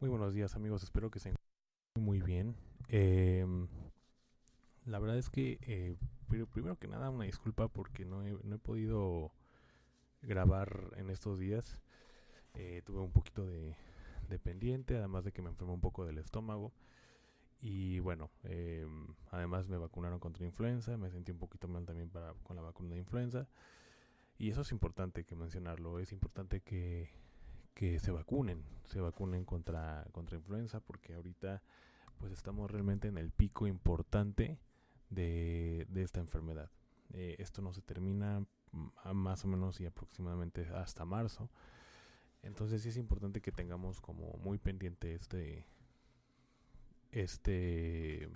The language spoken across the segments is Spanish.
Muy buenos días amigos, espero que se encuentren muy bien. Eh, la verdad es que, eh, primero que nada, una disculpa porque no he, podido grabar en estos días. Eh, tuve un poquito de, de, pendiente, además de que me enfermé un poco del estómago. Y bueno, eh, además me vacunaron contra influenza, me sentí un poquito mal también para, con la vacuna de influenza. Y eso es importante que mencionarlo, es importante que, que se vacunen, se vacunen contra, contra influenza, porque ahorita pues estamos realmente en el pico importante de, de esta enfermedad. Eh, esto no se termina más o menos y aproximadamente hasta marzo. Entonces sí es importante que tengamos como muy pendiente este este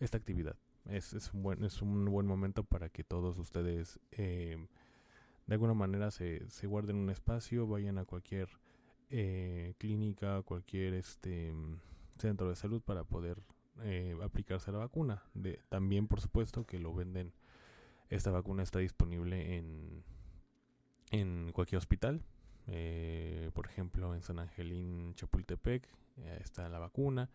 esta actividad. Es, es, un, buen, es un buen momento para que todos ustedes eh, de alguna manera se, se guarden un espacio, vayan a cualquier eh, clínica, cualquier este centro de salud para poder eh, aplicarse la vacuna. También, por supuesto, que lo venden. Esta vacuna está disponible en, en cualquier hospital. Eh, por ejemplo, en San Angelín, Chapultepec, eh, está la vacuna,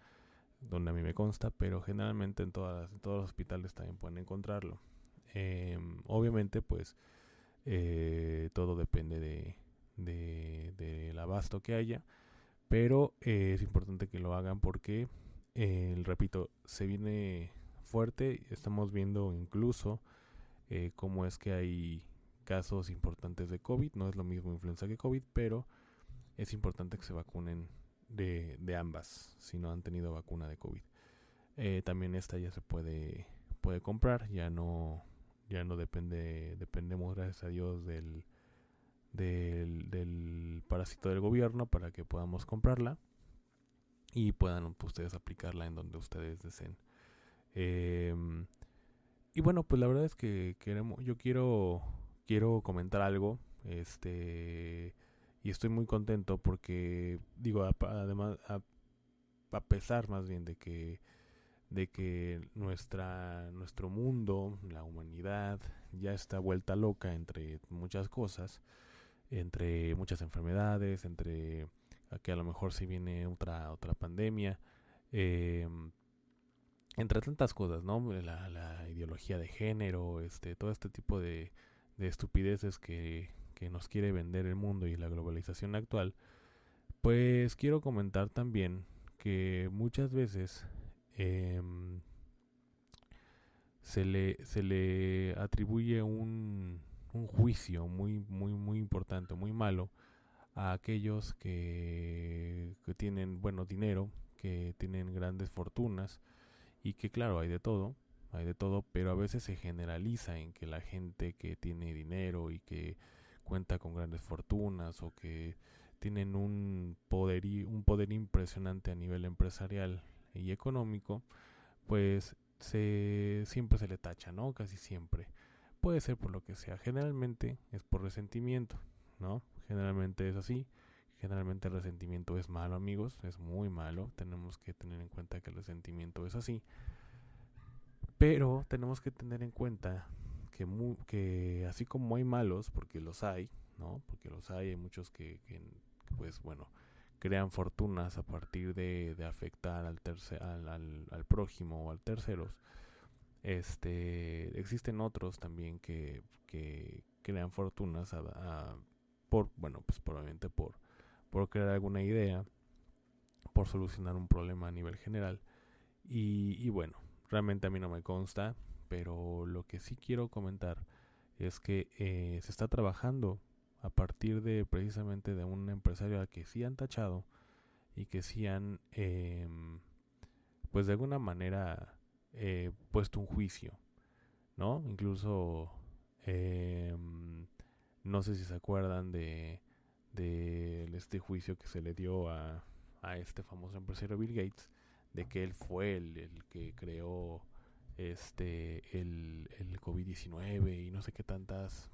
donde a mí me consta, pero generalmente en, todas, en todos los hospitales también pueden encontrarlo. Em, obviamente, pues, eh, todo depende de, de, del abasto que haya, pero eh, es importante que lo hagan porque, eh, repito, se viene fuerte, estamos viendo incluso eh, cómo es que hay casos importantes de COVID, no es lo mismo influenza que COVID, pero es importante que se vacunen de, de ambas, si no han tenido vacuna de COVID. Eh, también esta ya se puede, puede comprar, ya no, ya no depende, dependemos gracias a Dios del, del, del parásito del gobierno para que podamos comprarla y puedan ustedes aplicarla en donde ustedes deseen. Eh, y bueno, pues la verdad es que queremos, yo quiero, quiero comentar algo, este, y estoy muy contento porque, digo, además, a, a pesar más bien de que, de que nuestra, nuestro mundo, la humanidad, ya está vuelta loca entre muchas cosas, entre muchas enfermedades, entre que a lo mejor si viene otra otra pandemia, eh, entre tantas cosas, ¿no? La, la, ideología de género, este, todo este tipo de, de estupideces que, que, nos quiere vender el mundo y la globalización actual, pues quiero comentar también que muchas veces eh, se, le, se le atribuye un, un juicio muy, muy, muy importante, muy malo a aquellos que, que tienen, bueno, dinero, que tienen grandes fortunas, y que claro, hay de todo, hay de todo, pero a veces se generaliza en que la gente que tiene dinero y que cuenta con grandes fortunas o que tienen un poder, un poder impresionante a nivel empresarial y económico, pues se, siempre se le tacha, ¿no? Casi siempre. Puede ser por lo que sea. Generalmente es por resentimiento, ¿no? Generalmente es así. Generalmente el resentimiento es malo, amigos, es muy malo. Tenemos que tener en cuenta que el resentimiento es así. Pero tenemos que tener en cuenta que, que así como hay malos, porque los hay, ¿no? Porque los hay, hay muchos que, que pues bueno, crean fortunas a partir de, de afectar al, tercer, al, al, al, prójimo o al terceros. Este, existen otros también que, que crean fortunas por, bueno, pues probablemente por, por crear alguna idea, por solucionar un problema a nivel general. Y, bueno, realmente a mí no me consta, pero lo que sí quiero comentar es que eh, se está trabajando a partir de precisamente de un empresario al que sí han tachado y que sí han, eh, pues de alguna manera, eh, puesto un juicio, ¿no? Incluso, no sé si se acuerdan de de este juicio que se le dio a, este famoso empresario Bill Gates de que él fue el, el que creó este el, el COVID-19 y no sé qué tantas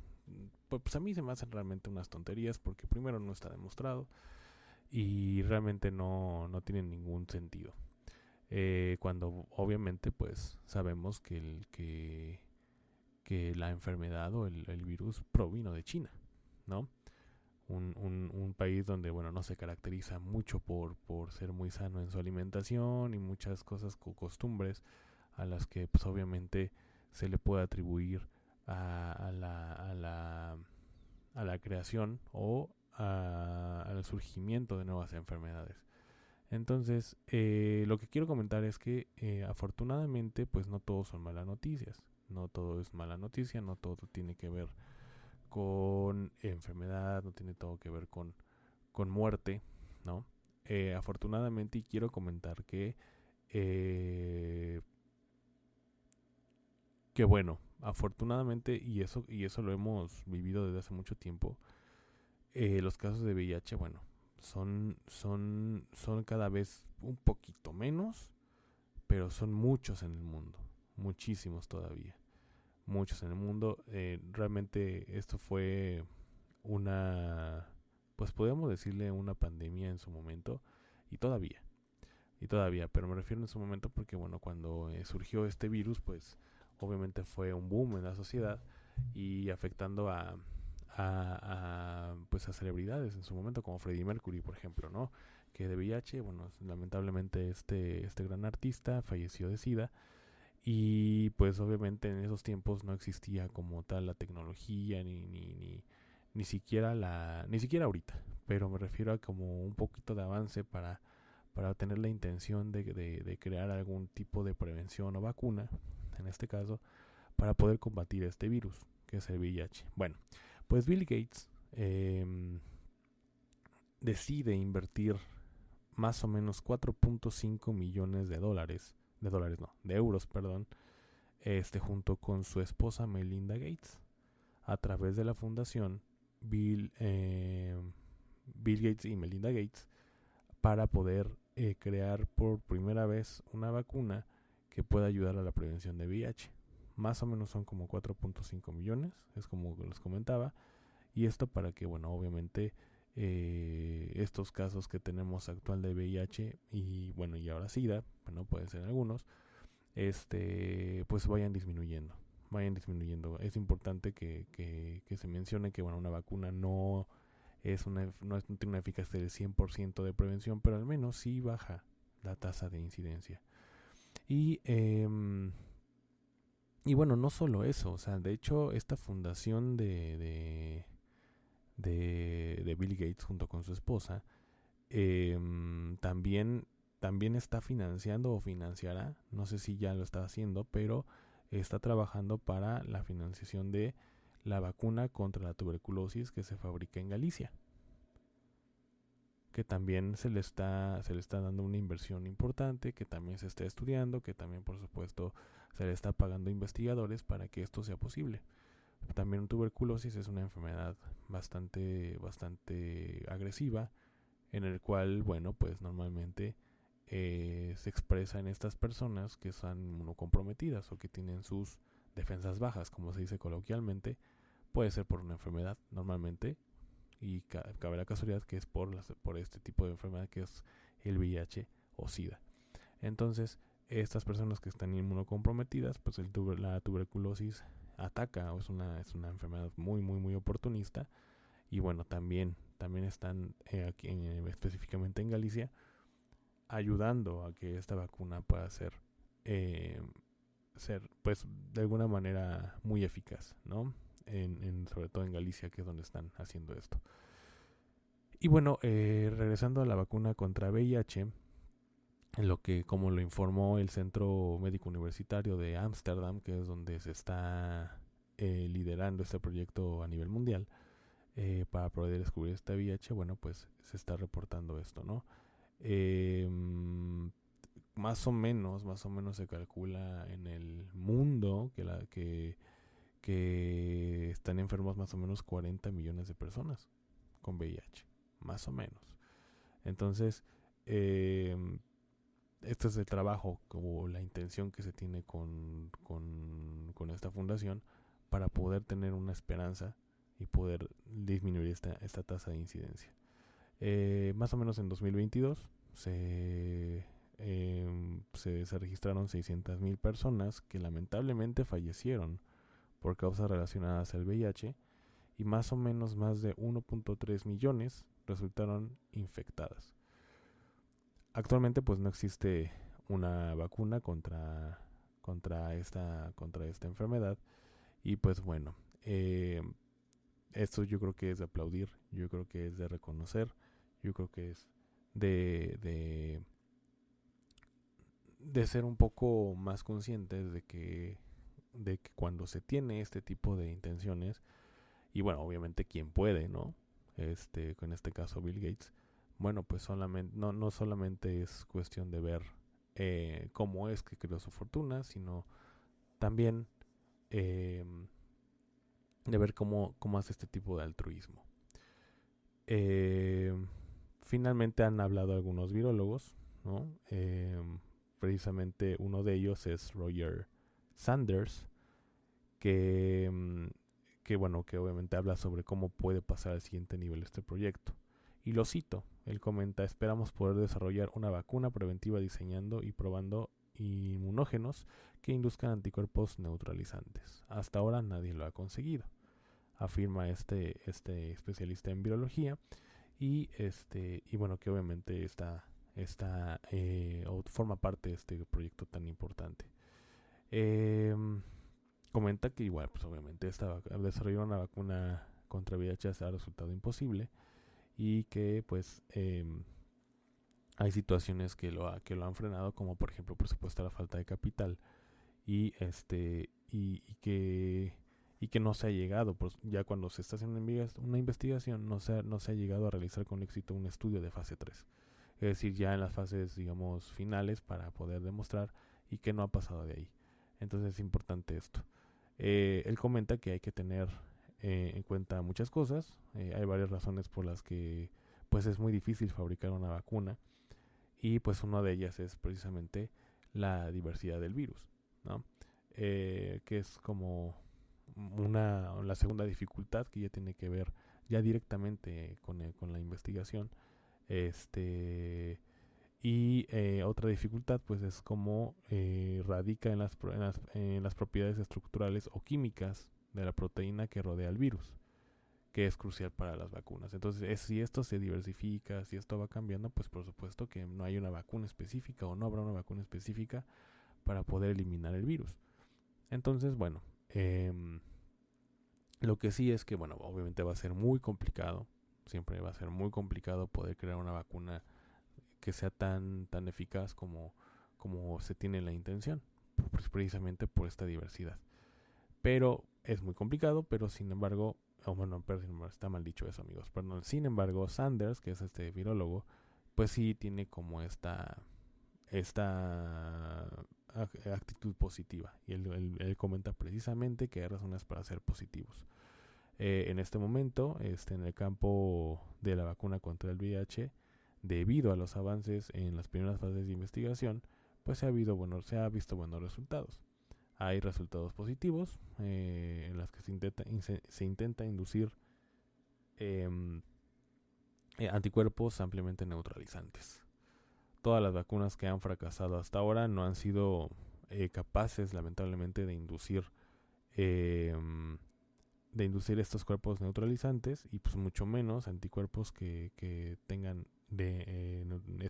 pues a mí se me hacen realmente unas tonterías porque primero no está demostrado y realmente no, no tienen ningún sentido. Eh, cuando obviamente pues sabemos que, el, que, que la enfermedad o el, virus provino de China, ¿no? Un, un, un, país donde bueno no se caracteriza mucho por, por ser muy sano en su alimentación y muchas cosas o costumbres a las que pues obviamente se le puede atribuir a, a, la, a, la, a la creación o al surgimiento de nuevas enfermedades. Entonces, eh, lo que quiero comentar es que eh, afortunadamente, pues no todos son malas noticias. No todo es mala noticia, no todo tiene que ver con enfermedad, no tiene todo que ver con, con muerte, ¿no? Eh, afortunadamente, y quiero comentar que, que bueno, afortunadamente, y eso, y eso lo hemos vivido desde hace mucho tiempo, eh, los casos de VIH, bueno, son, son, son cada vez un poquito menos, pero son muchos en el mundo, muchísimos todavía, muchos en el mundo. Eh, realmente esto fue una, pues podemos decirle una pandemia en su momento, y todavía, y todavía, pero me refiero en su momento porque, bueno, cuando eh, surgió este virus, pues obviamente fue un boom en la sociedad y afectando a, a, pues a celebridades en su momento como Freddie Mercury por ejemplo no que de VIH bueno lamentablemente este este gran artista falleció de sida y pues obviamente en esos tiempos no existía como tal la tecnología ni ni, ni, ni siquiera la ni siquiera ahorita pero me refiero a como un poquito de avance para para tener la intención de, de, de crear algún tipo de prevención o vacuna en este caso, para poder combatir este virus, que es el VIH. Bueno, pues Bill Gates em, decide invertir más o menos 4.5 millones de dólares, de dólares no, de euros, perdón, este junto con su esposa Melinda Gates, a través de la fundación Bill, em, Bill Gates y Melinda Gates, para poder eh, crear por primera vez una vacuna que pueda ayudar a la prevención de VIH. Más o menos son como 4.5 millones, es como les comentaba. Y esto para que, bueno, obviamente eh, estos casos que tenemos actual de VIH y, bueno, y ahora SIDA, bueno, pueden ser algunos, este, pues vayan disminuyendo, vayan disminuyendo. Es importante que, que, se mencione que, bueno, una vacuna no es una, no, es, no tiene una eficacia del 100% de prevención, pero al menos sí baja la tasa de incidencia. Y, em, y bueno, no solo eso, o sea, de hecho esta fundación de, de, de, Bill Gates junto con su esposa em, también, también está financiando o financiará, no sé si ya lo está haciendo, pero está trabajando para la financiación de la vacuna contra la tuberculosis que se fabrica en Galicia que también se le está se le está dando una inversión importante, que también se está estudiando, que también por supuesto se le está pagando investigadores para que esto sea posible. También tuberculosis es una enfermedad bastante bastante agresiva en el cual, bueno, pues normalmente eh, se expresa en estas personas que son inmunocomprometidas o que tienen sus defensas bajas, como se dice coloquialmente, puede ser por una enfermedad normalmente y cabe la casualidad que es por, por este tipo de enfermedad que es el VIH o SIDA. Entonces, estas personas que están inmunocomprometidas, pues el la tuberculosis ataca es una, es una enfermedad muy, muy, muy oportunista. Y bueno, también, también están eh, aquí específicamente en Galicia ayudando a que esta vacuna pueda ser, eh, ser, pues, de alguna manera muy eficaz, ¿no? En, sobre todo en Galicia, que es donde están haciendo esto. Y bueno, eh, regresando a la vacuna contra VIH, en lo que, como lo informó el Centro Médico Universitario de Ámsterdam, que es donde se está eh, liderando este proyecto a nivel mundial, eh, para poder descubrir esta VIH, bueno, pues se está reportando esto, ¿no? Em, más o menos, más o menos se calcula en el mundo que la que que están enfermos más o menos 40 millones de personas con VIH. más o menos. Entonces, eh, este es el trabajo o la intención que se tiene con, con, esta fundación para poder tener una esperanza y poder disminuir esta, esta tasa de incidencia. Eh, más o menos en 2022 se, eh, se, se, registraron 600.000 personas que lamentablemente fallecieron por causas relacionadas al VIH y más o menos más de 1.3 millones resultaron infectadas. Actualmente pues no existe una vacuna contra, contra, esta, contra esta enfermedad y pues bueno, eh, esto yo creo que es de aplaudir, yo creo que es de reconocer, yo creo que es de, de, de ser un poco más conscientes de que, de que cuando se tiene este tipo de intenciones, y bueno, obviamente quien puede, ¿no? Este, en este caso Bill Gates, bueno, pues solamente, no, no solamente es cuestión de ver eh, cómo es que creó su fortuna, sino también eh, de ver cómo, cómo, hace este tipo de altruismo. Eh, finalmente han hablado algunos virólogos, ¿no? precisamente uno de ellos es Roger Sanders, que, mm, que bueno, que obviamente habla sobre cómo puede pasar al siguiente nivel este proyecto. Y lo cito, él comenta, esperamos poder desarrollar una vacuna preventiva diseñando y probando inmunógenos que induzcan anticuerpos neutralizantes. Hasta ahora nadie lo ha conseguido, afirma este, este especialista en biología y este y bueno que obviamente está, está eh, forma parte de este proyecto tan importante. Em, comenta que igual pues obviamente esta, desarrollar una vacuna contra VIH ha resultado imposible y que pues em, hay situaciones que lo, que lo han frenado como por ejemplo por supuesto la falta de capital y este y, que y que no se ha llegado. Pues ya cuando se está haciendo una investigación no se, ha, no se ha llegado a realizar con éxito un estudio de fase 3 es decir ya en las fases digamos finales para poder demostrar y que no ha pasado de ahí entonces es importante esto eh, él comenta que hay que tener eh, en cuenta muchas cosas. Eh, hay varias razones por las que pues es muy difícil fabricar una vacuna y pues una de ellas es precisamente la diversidad del virus, ¿no? Que es como una la segunda dificultad que ya tiene que ver ya directamente con, con la investigación este y otra dificultad pues es como radica en las, en las, en las propiedades estructurales o químicas de la proteína que rodea al virus, que es crucial para las vacunas. Entonces, si esto se diversifica, si esto va cambiando, pues por supuesto que no hay una vacuna específica o no habrá una vacuna específica para poder eliminar el virus. Entonces, bueno, em, lo que sí es que, bueno, obviamente va a ser muy complicado, siempre va a ser muy complicado poder crear una vacuna que sea tan, tan eficaz como, como se tiene la intención, pues precisamente por esta diversidad. Pero es muy complicado, pero sin embargo, oh, bueno, perdón, está mal dicho eso, amigos. Perdón, sin embargo, Sanders, que es este virólogo, pues sí tiene como esta esta actitud positiva. Y él, comenta precisamente que hay razones para ser positivos. Eh, en este momento, este, en el campo de la vacuna contra el VIH, debido a los avances en las primeras fases de investigación, pues se ha, habido, bueno, se ha visto buenos resultados hay resultados positivos eh, en las que se intenta, inducir em, eh, anticuerpos ampliamente neutralizantes. Todas las vacunas que han fracasado hasta ahora no han sido eh, capaces, lamentablemente, de inducir em, de inducir estos cuerpos neutralizantes y pues mucho menos anticuerpos que tengan de,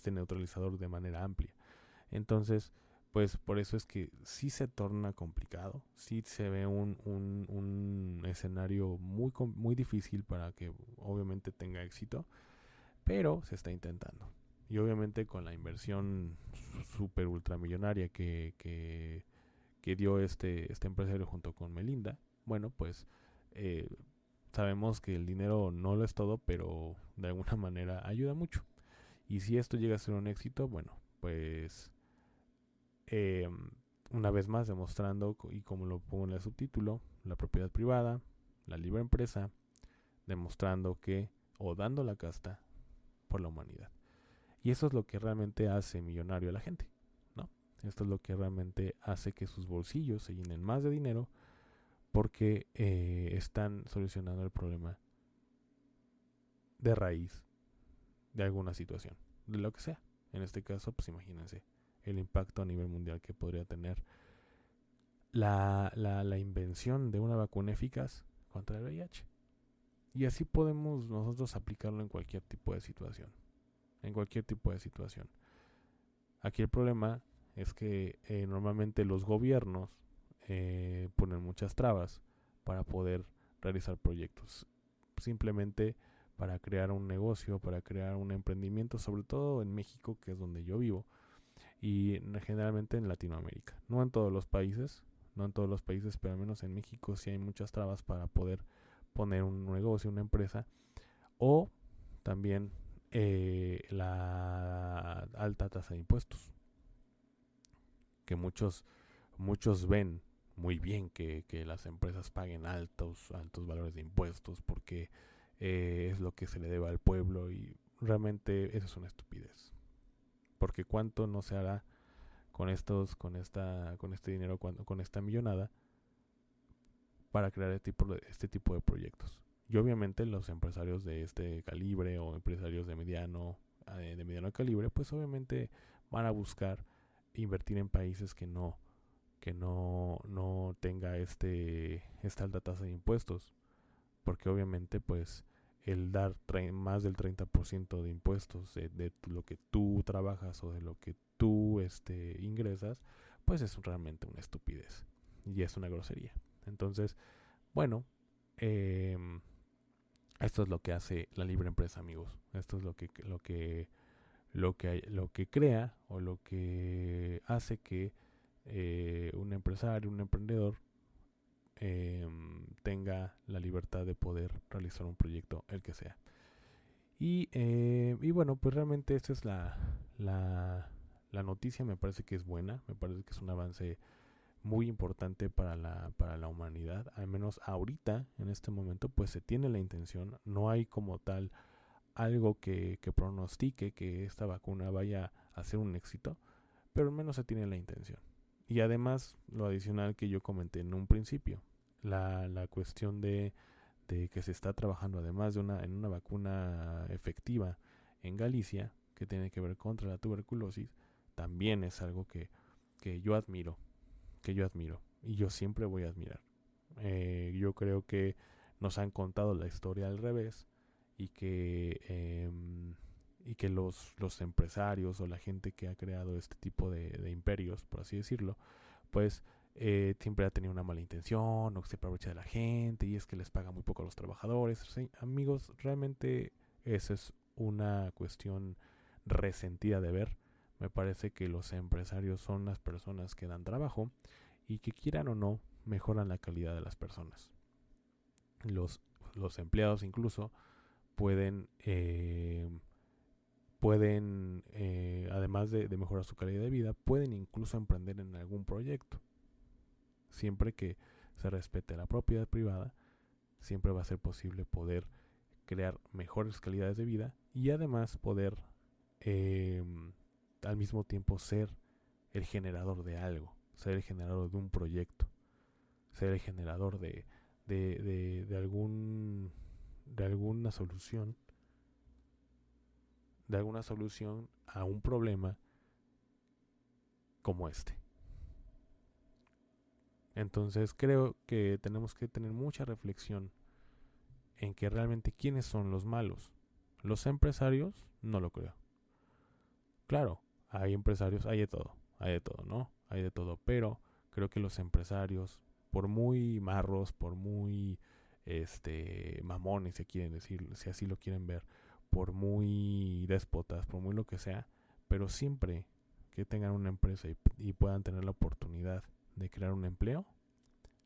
Este neutralizador de manera amplia. Entonces, pues por eso es que sí se torna complicado, sí se ve un, un, un escenario muy, muy difícil para que obviamente tenga éxito, pero se está intentando. Y obviamente con la inversión super ultramillonaria que, que, que dio este, este empresario junto con Melinda, bueno, pues eh, sabemos que el dinero no lo es todo, pero de alguna manera ayuda mucho. Y si esto llega a ser un éxito, bueno, pues eh, una vez más demostrando, y como lo pongo en el subtítulo, la propiedad privada, la libre empresa, demostrando que, o dando la casta por la humanidad. Y eso es lo que realmente hace millonario a la gente, ¿no? Esto es lo que realmente hace que sus bolsillos se llenen más de dinero porque eh, están solucionando el problema de raíz de alguna situación, de lo que sea. En este caso, pues imagínense el impacto a nivel mundial que podría tener la, la, la invención de una vacuna eficaz contra el VIH. Y así podemos nosotros aplicarlo en cualquier tipo de situación. En cualquier tipo de situación. Aquí el problema es que eh, normalmente los gobiernos eh, ponen muchas trabas para poder realizar proyectos. Simplemente para crear un negocio, para crear un emprendimiento, sobre todo en México, que es donde yo vivo, y generalmente en Latinoamérica. No en todos los países, no en todos los países, pero al menos en México sí hay muchas trabas para poder poner un negocio, una empresa, o también eh, la alta tasa de impuestos, que muchos, muchos ven muy bien que, que las empresas paguen altos, altos valores de impuestos porque eh, es lo que se le debe al pueblo y realmente eso es una estupidez. Porque cuánto no se hará con estos, con esta, con este dinero, con esta millonada para crear este tipo, de, este tipo de proyectos. Y obviamente los empresarios de este calibre o empresarios de mediano, eh, de mediano calibre, pues obviamente van a buscar invertir en países que no, que no, no tenga este, esta alta tasa de impuestos. Porque obviamente pues el dar más del 30% de impuestos de, lo que tú trabajas o de lo que tú este, ingresas, pues es realmente una estupidez y es una grosería. Entonces, bueno, em, esto es lo que hace la libre empresa, amigos. Esto es lo que, lo que, lo que, lo que crea o lo que hace que eh, un empresario, un emprendedor, em, tenga la libertad de poder realizar un proyecto, el que sea. Y, eh, y bueno, pues realmente esta es la, la, la noticia, me parece que es buena, me parece que es un avance muy importante para la, para la humanidad, al menos ahorita, en este momento, pues se tiene la intención, no hay como tal algo que, que pronostique que esta vacuna vaya a ser un éxito, pero al menos se tiene la intención. Y además, lo adicional que yo comenté en un principio, la, la cuestión de, de que se está trabajando además de una, en una vacuna efectiva en Galicia, que tiene que ver contra la tuberculosis, también es algo que, que yo admiro que yo admiro y yo siempre voy a admirar. Eh, yo creo que nos han contado la historia al revés y que, em, y que los, los empresarios o la gente que ha creado este tipo de, imperios, por así decirlo, pues eh, siempre ha tenido una mala intención o se aprovecha de la gente y es que les paga muy poco a los trabajadores. amigos, realmente esa es una cuestión resentida de ver me parece que los empresarios son las personas que dan trabajo y que quieran o no mejoran la calidad de las personas. Los, los empleados incluso pueden, eh, pueden eh, además de, de mejorar su calidad de vida, pueden incluso emprender en algún proyecto. Siempre que se respete la propiedad privada, siempre va a ser posible poder crear mejores calidades de vida y además poder eh, al mismo tiempo ser el generador de algo, ser el generador de un proyecto, ser el generador de, de, de, algún de alguna solución de alguna solución a un problema como este. Entonces creo que tenemos que tener mucha reflexión en que realmente quiénes son los malos. Los empresarios, no lo creo. Claro, hay empresarios, hay de todo, hay de todo, ¿no? Hay de todo, pero creo que los empresarios, por muy marros, por muy este mamones, si quieren decir, si así lo quieren ver, por muy déspotas, por muy lo que sea, pero siempre que tengan una empresa y, puedan tener la oportunidad de crear un empleo,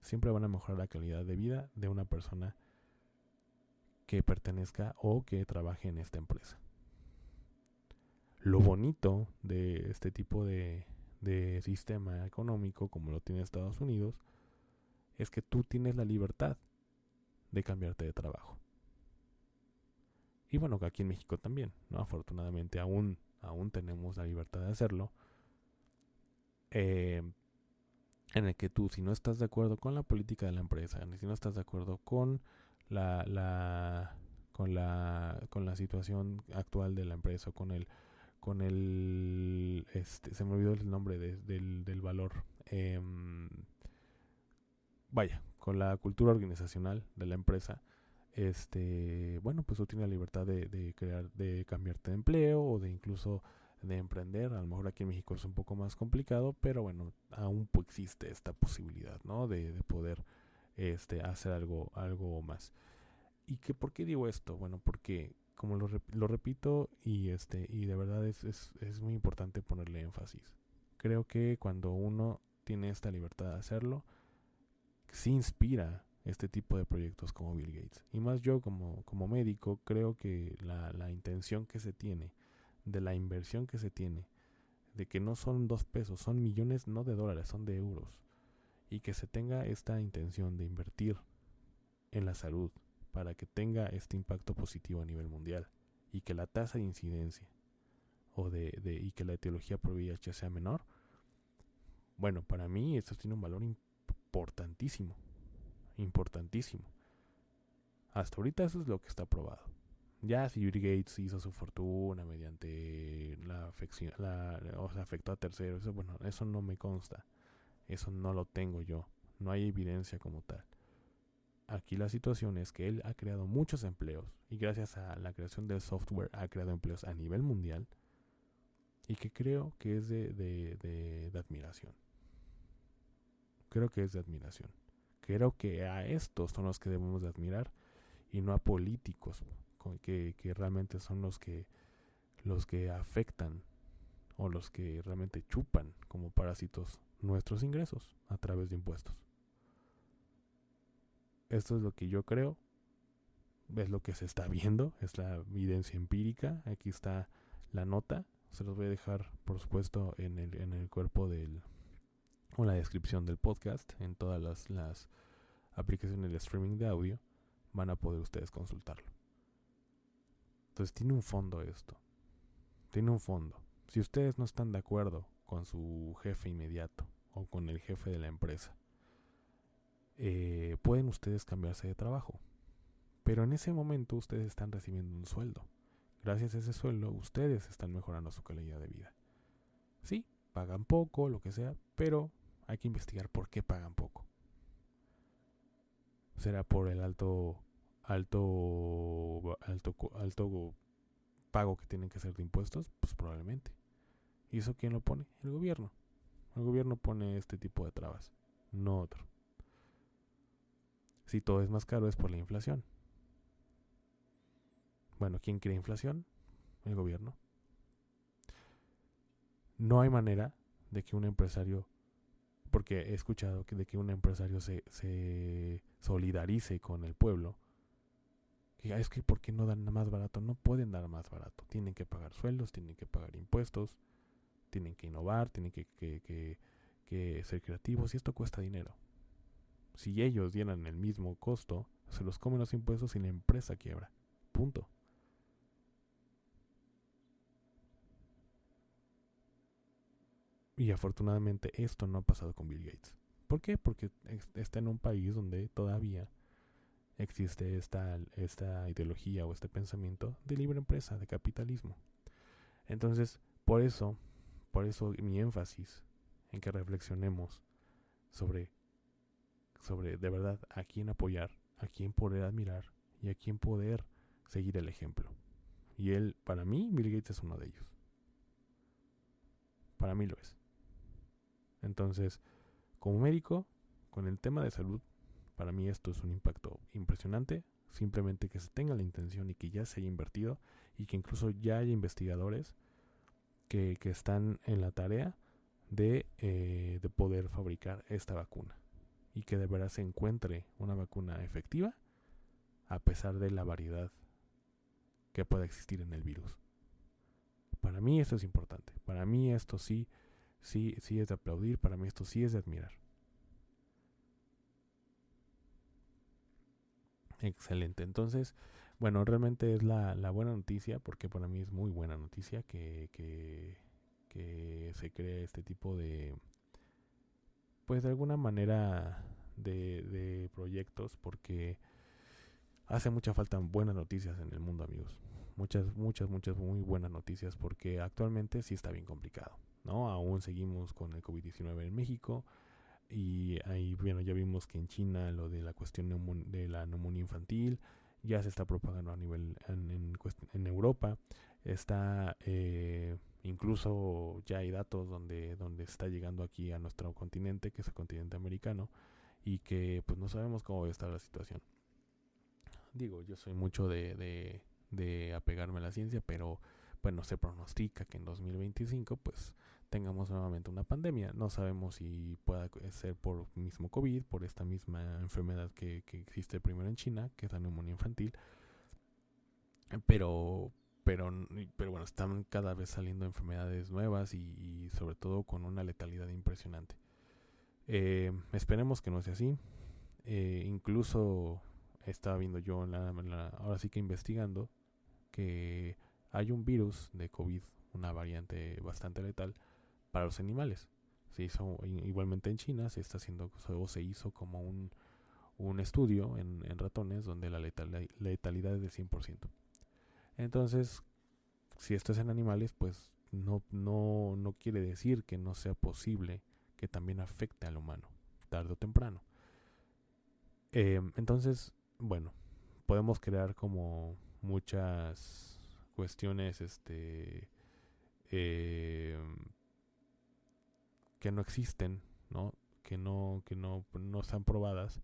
siempre van a mejorar la calidad de vida de una persona que pertenezca o que trabaje en esta empresa. Lo bonito de este tipo de, de sistema económico como lo tiene Estados Unidos es que tú tienes la libertad de cambiarte de trabajo. Y bueno, aquí en México también, ¿no? Afortunadamente aún, aún tenemos la libertad de hacerlo. Eh, en el que tú, si no estás de acuerdo con la política de la empresa, si no estás de acuerdo con la, la con la con la situación actual de la empresa, con el con el este se me olvidó el nombre del, del valor em, vaya con la cultura organizacional de la empresa este bueno pues tú tienes la libertad de, de crear de cambiarte de empleo o de incluso de emprender. A lo mejor aquí en México es un poco más complicado, pero bueno, aún existe esta posibilidad, ¿no? De, de poder este, hacer algo, algo más. ¿Y que, por qué digo esto? Bueno, porque como lo, lo repito y, este, y de verdad es, es, es muy importante ponerle énfasis. Creo que cuando uno tiene esta libertad de hacerlo, se inspira este tipo de proyectos como Bill Gates. Y más yo como, como médico creo que la, la intención que se tiene de la inversión que se tiene, de que no son dos pesos, son millones no de dólares, son de euros, y que se tenga esta intención de invertir en la salud para que tenga este impacto positivo a nivel mundial y que la tasa de incidencia o de, y que la etiología por VIH sea menor, bueno, para mí esto tiene un valor importantísimo, importantísimo. Hasta ahorita eso es lo que está probado. Ya si Bill Gates hizo su fortuna mediante la afección, la, o sea, afectó a terceros, eso, bueno, eso no me consta. Eso no lo tengo yo. No hay evidencia como tal. Aquí la situación es que él ha creado muchos empleos y gracias a la creación del software ha creado empleos a nivel mundial y que creo que es de, de, de admiración. Creo que es de admiración. Creo que a estos son los que debemos de admirar y no a políticos que, realmente son los que los que afectan o los que realmente chupan como parásitos nuestros ingresos a través de impuestos. Esto es lo que yo creo, es lo que se está viendo, es la evidencia empírica, aquí está la nota, se los voy a dejar por supuesto en el, en el cuerpo del o la descripción del podcast, en todas las, las aplicaciones de streaming de audio, van a poder ustedes consultarlo. Entonces tiene un fondo esto. Tiene un fondo. Si ustedes no están de acuerdo con su jefe inmediato o con el jefe de la empresa, eh, pueden ustedes cambiarse de trabajo. Pero en ese momento ustedes están recibiendo un sueldo. Gracias a ese sueldo ustedes están mejorando su calidad de vida. Sí, pagan poco, lo que sea, pero hay que investigar por qué pagan poco. ¿Será por el alto alto, alto, alto pago que tienen que hacer de impuestos? Pues probablemente. ¿Y eso quién lo pone? El gobierno. El gobierno pone este tipo de trabas, no otro. Si todo es más caro es por la inflación. Bueno, ¿quién crea inflación? El gobierno. No hay manera de que un empresario, porque he escuchado que de que un empresario se, se solidarice con el pueblo es que ¿por qué no dan más barato? No pueden dar más barato. Tienen que pagar sueldos, tienen que pagar impuestos, tienen que innovar, tienen que, que, que, ser creativos y esto cuesta dinero. Si ellos dieran el mismo costo, se los comen los impuestos y la empresa quiebra. Punto. Y afortunadamente esto no ha pasado con Bill Gates. ¿Por qué? Porque está en un país donde todavía existe esta, esta ideología o este pensamiento de libre empresa, de capitalismo. Entonces, por eso, por eso mi énfasis en que reflexionemos sobre, sobre de verdad a quién apoyar, a quién poder admirar y a quién poder seguir el ejemplo. Y él, para mí, Bill Gates es uno de ellos. Para mí lo es. Entonces, como médico, con el tema de salud, para mí esto es un impacto impresionante. Simplemente que se tenga la intención y que ya se haya invertido y que incluso ya haya investigadores que, están en la tarea de, eh, de poder fabricar esta vacuna y que de verdad se encuentre una vacuna efectiva a pesar de la variedad que pueda existir en el virus. Para mí esto es importante. Para mí esto sí, sí, sí es de aplaudir. Para mí esto sí es de admirar. Excelente. Entonces, bueno, realmente es la, buena noticia, porque para mí es muy buena noticia que, que, que se cree este tipo de, pues de alguna manera de, de proyectos, porque hace mucha falta buenas noticias en el mundo, amigos. Muchas, muchas, muchas muy buenas noticias porque actualmente sí está bien complicado, ¿no? Aún seguimos con el COVID-19 en México y ahí, bueno, ya vimos que en China lo de la cuestión de la neumonía infantil ya se está propagando a nivel en, Europa. Está eh, incluso ya hay datos donde, donde está llegando aquí a nuestro continente, que es el continente americano, y que pues no sabemos cómo va a estar la situación digo, yo soy mucho de, de, apegarme a la ciencia, pero bueno, se pronostica que en 2025 pues tengamos nuevamente una pandemia. No sabemos si pueda ser por mismo COVID, por esta misma enfermedad que, que existe primero en China, que es la neumonía infantil. Pero, pero, pero bueno, están cada vez saliendo enfermedades nuevas y, sobre todo con una letalidad impresionante. Eh, esperemos que no sea así. Eh, incluso estaba viendo yo, ahora sí que investigando, que hay un virus de COVID, una variante bastante letal para los animales. Se hizo igualmente en China, se está haciendo o se hizo como un, un estudio en, ratones donde la letalidad es del 100%. Entonces, si esto es en animales, pues no, no, no quiere decir que no sea posible que también afecte al humano, tarde o temprano. Eh, entonces, bueno, podemos crear como muchas cuestiones, este, eh, que no existen, ¿no? Que no, que no, no están probadas.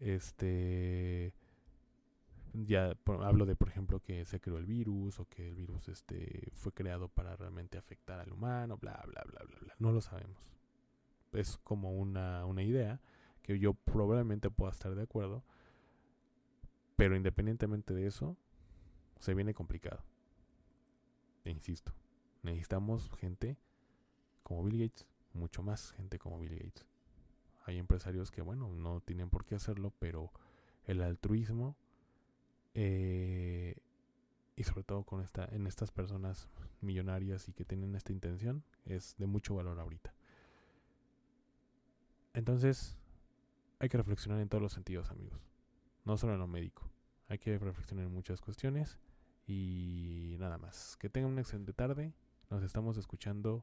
Este, ya hablo de, por ejemplo, que se creó el virus o que el virus, este, fue creado para realmente afectar al humano, bla, bla, bla, bla, bla. No lo sabemos. Es como una, una idea que yo probablemente pueda estar de acuerdo pero independientemente de eso, se viene complicado. E insisto, necesitamos gente como Bill Gates, mucho más gente como Bill Gates. Hay empresarios que, bueno, no tienen por qué hacerlo, pero el altruismo eh, y sobre todo con esta, en estas personas millonarias y que tienen esta intención es de mucho valor ahorita. Entonces, hay que reflexionar en todos los sentidos, amigos no solo en lo médico. Hay que reflexionar en muchas cuestiones y nada más. Que tengan una excelente tarde. Nos estamos escuchando